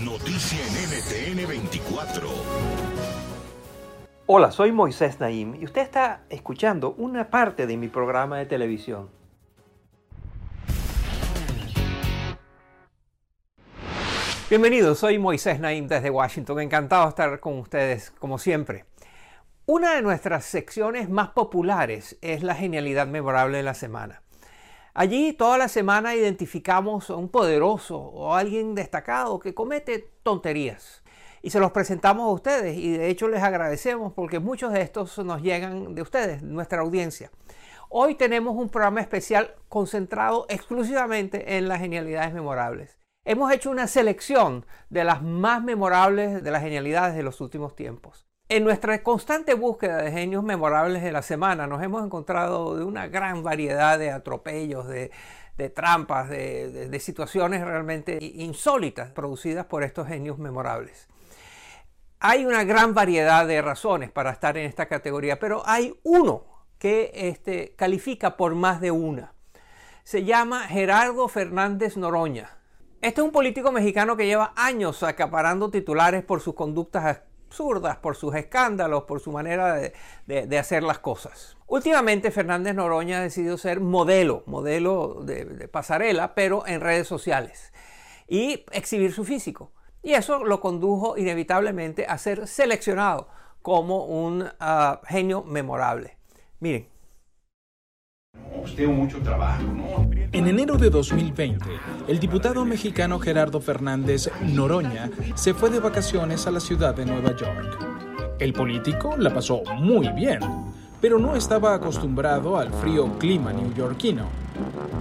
Noticia en NTN 24. Hola, soy Moisés Naim y usted está escuchando una parte de mi programa de televisión. Bienvenidos, soy Moisés Naim desde Washington. Encantado de estar con ustedes como siempre. Una de nuestras secciones más populares es la genialidad memorable de la semana. Allí toda la semana identificamos a un poderoso o alguien destacado que comete tonterías y se los presentamos a ustedes y de hecho les agradecemos porque muchos de estos nos llegan de ustedes, nuestra audiencia. Hoy tenemos un programa especial concentrado exclusivamente en las genialidades memorables. Hemos hecho una selección de las más memorables de las genialidades de los últimos tiempos. En nuestra constante búsqueda de genios memorables de la semana nos hemos encontrado de una gran variedad de atropellos, de, trampas, de, situaciones realmente insólitas producidas por estos genios memorables. Hay una gran variedad de razones para estar en esta categoría, pero hay uno que este, califica por más de una. Se llama Gerardo Fernández Noroña. Este es un político mexicano que lleva años acaparando titulares por sus conductas absurdas, por sus escándalos, por su manera de, hacer las cosas. Últimamente Fernández Noroña ha decidido ser modelo, modelo de, pasarela, pero en redes sociales y exhibir su físico. Y eso lo condujo inevitablemente a ser seleccionado como un ah, genio memorable. Miren. Usted mucho trabajo, ¿no? En enero de 2020, el diputado mexicano Gerardo Fernández Noroña se fue de vacaciones a la ciudad de Nueva York. El político la pasó muy bien, pero no estaba acostumbrado al frío clima neoyorquino.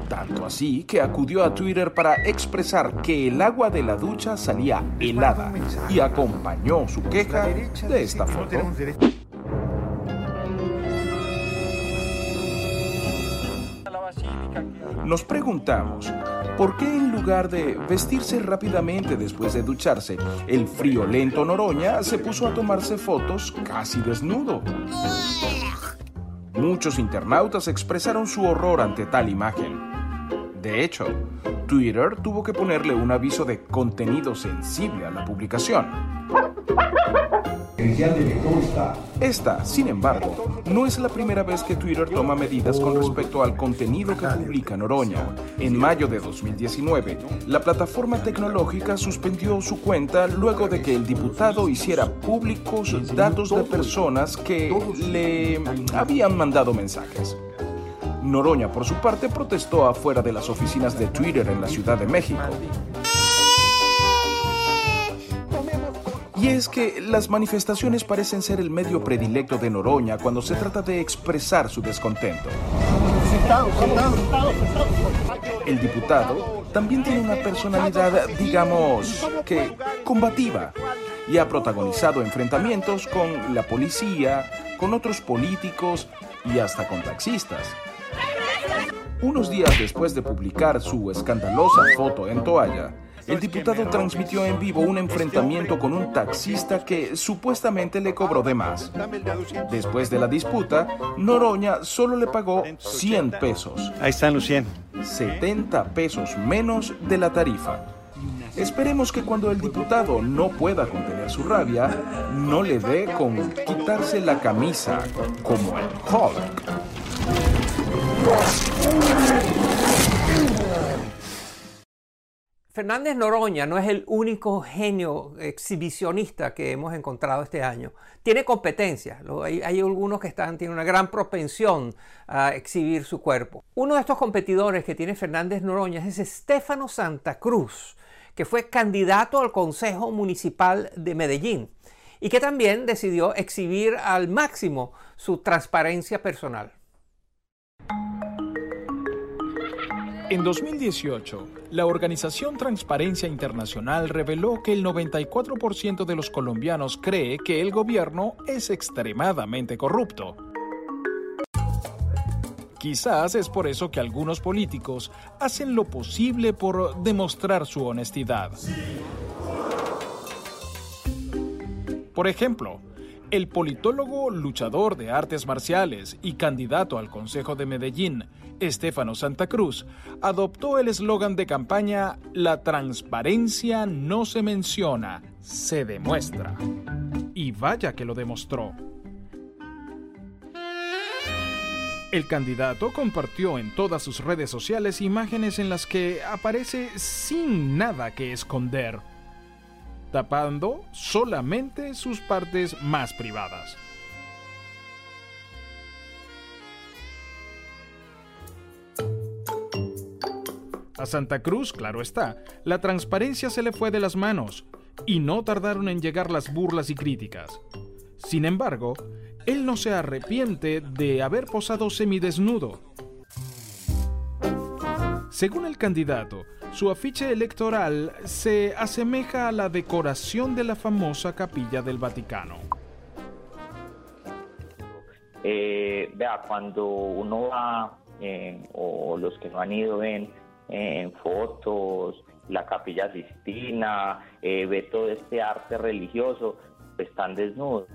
Tanto así que acudió a Twitter para expresar que el agua de la ducha salía helada y acompañó su queja de esta foto. Nos preguntamos, ¿por qué en lugar de vestirse rápidamente después de ducharse, el friolento Noroña se puso a tomarse fotos casi desnudo? Muchos internautas expresaron su horror ante tal imagen. De hecho, Twitter tuvo que ponerle un aviso de contenido sensible a la publicación. Esta, sin embargo, no es la primera vez que Twitter toma medidas con respecto al contenido que publica Noroña. En mayo de 2019, la plataforma tecnológica suspendió su cuenta luego de que el diputado hiciera públicos datos de personas que le habían mandado mensajes. Noroña, por su parte, protestó afuera de las oficinas de Twitter en la Ciudad de México. Y es que las manifestaciones parecen ser el medio predilecto de Noroña cuando se trata de expresar su descontento. El diputado también tiene una personalidad, digamos, que combativa y ha protagonizado enfrentamientos con la policía, con otros políticos y hasta con taxistas. Unos días después de publicar su escandalosa foto en toalla, el diputado transmitió en vivo un enfrentamiento con un taxista que supuestamente le cobró de más. Después de la disputa, Noroña solo le pagó 100 pesos. Ahí están los 100. 70 pesos menos de la tarifa. Esperemos que cuando el diputado no pueda contener su rabia, no le dé con quitarse la camisa como el Hulk. Fernández Noroña no es el único genio exhibicionista que hemos encontrado este año. Tiene competencia. Hay, algunos que están, tienen una gran propensión a exhibir su cuerpo. Uno de estos competidores que tiene Fernández Noroña es Estefano Santa Cruz, que fue candidato al Consejo Municipal de Medellín y que también decidió exhibir al máximo su transparencia personal. En 2018, la organización Transparencia Internacional reveló que el 94% de los colombianos cree que el gobierno es extremadamente corrupto. Quizás es por eso que algunos políticos hacen lo posible por demostrar su honestidad. Por ejemplo, el politólogo, luchador de artes marciales y candidato al Consejo de Medellín, Estefano Santa Cruz, adoptó el eslogan de campaña La transparencia no se menciona, se demuestra. Y vaya que lo demostró. El candidato compartió en todas sus redes sociales imágenes en las que aparece sin nada que esconder tapando solamente sus partes más privadas. A Santa Cruz, claro está, la transparencia se le fue de las manos y no tardaron en llegar las burlas y críticas. Sin embargo, él no se arrepiente de haber posado semidesnudo. Según el candidato, su afiche electoral se asemeja a la decoración de la famosa capilla del Vaticano. Eh, vea, cuando uno va, eh, o los que no han ido ven eh, en fotos, la capilla Sistina, ve todo este arte religioso, pues están desnudos.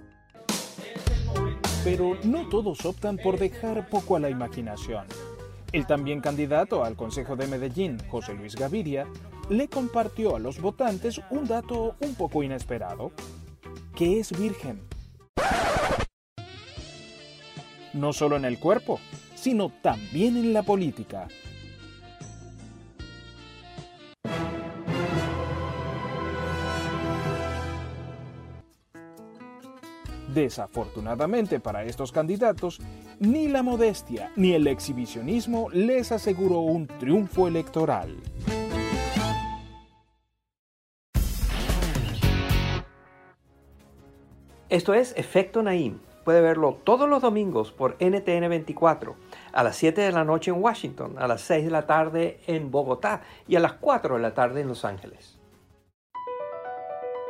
Pero no todos optan por dejar poco a la imaginación. El también candidato al Consejo de Medellín, José Luis Gaviria, le compartió a los votantes un dato un poco inesperado, que es virgen. No solo en el cuerpo, sino también en la política. Desafortunadamente para estos candidatos, ni la modestia ni el exhibicionismo les aseguró un triunfo electoral. Esto es Efecto Naim. Puede verlo todos los domingos por NTN 24, a las 7 de la noche en Washington, a las 6 de la tarde en Bogotá y a las 4 de la tarde en Los Ángeles.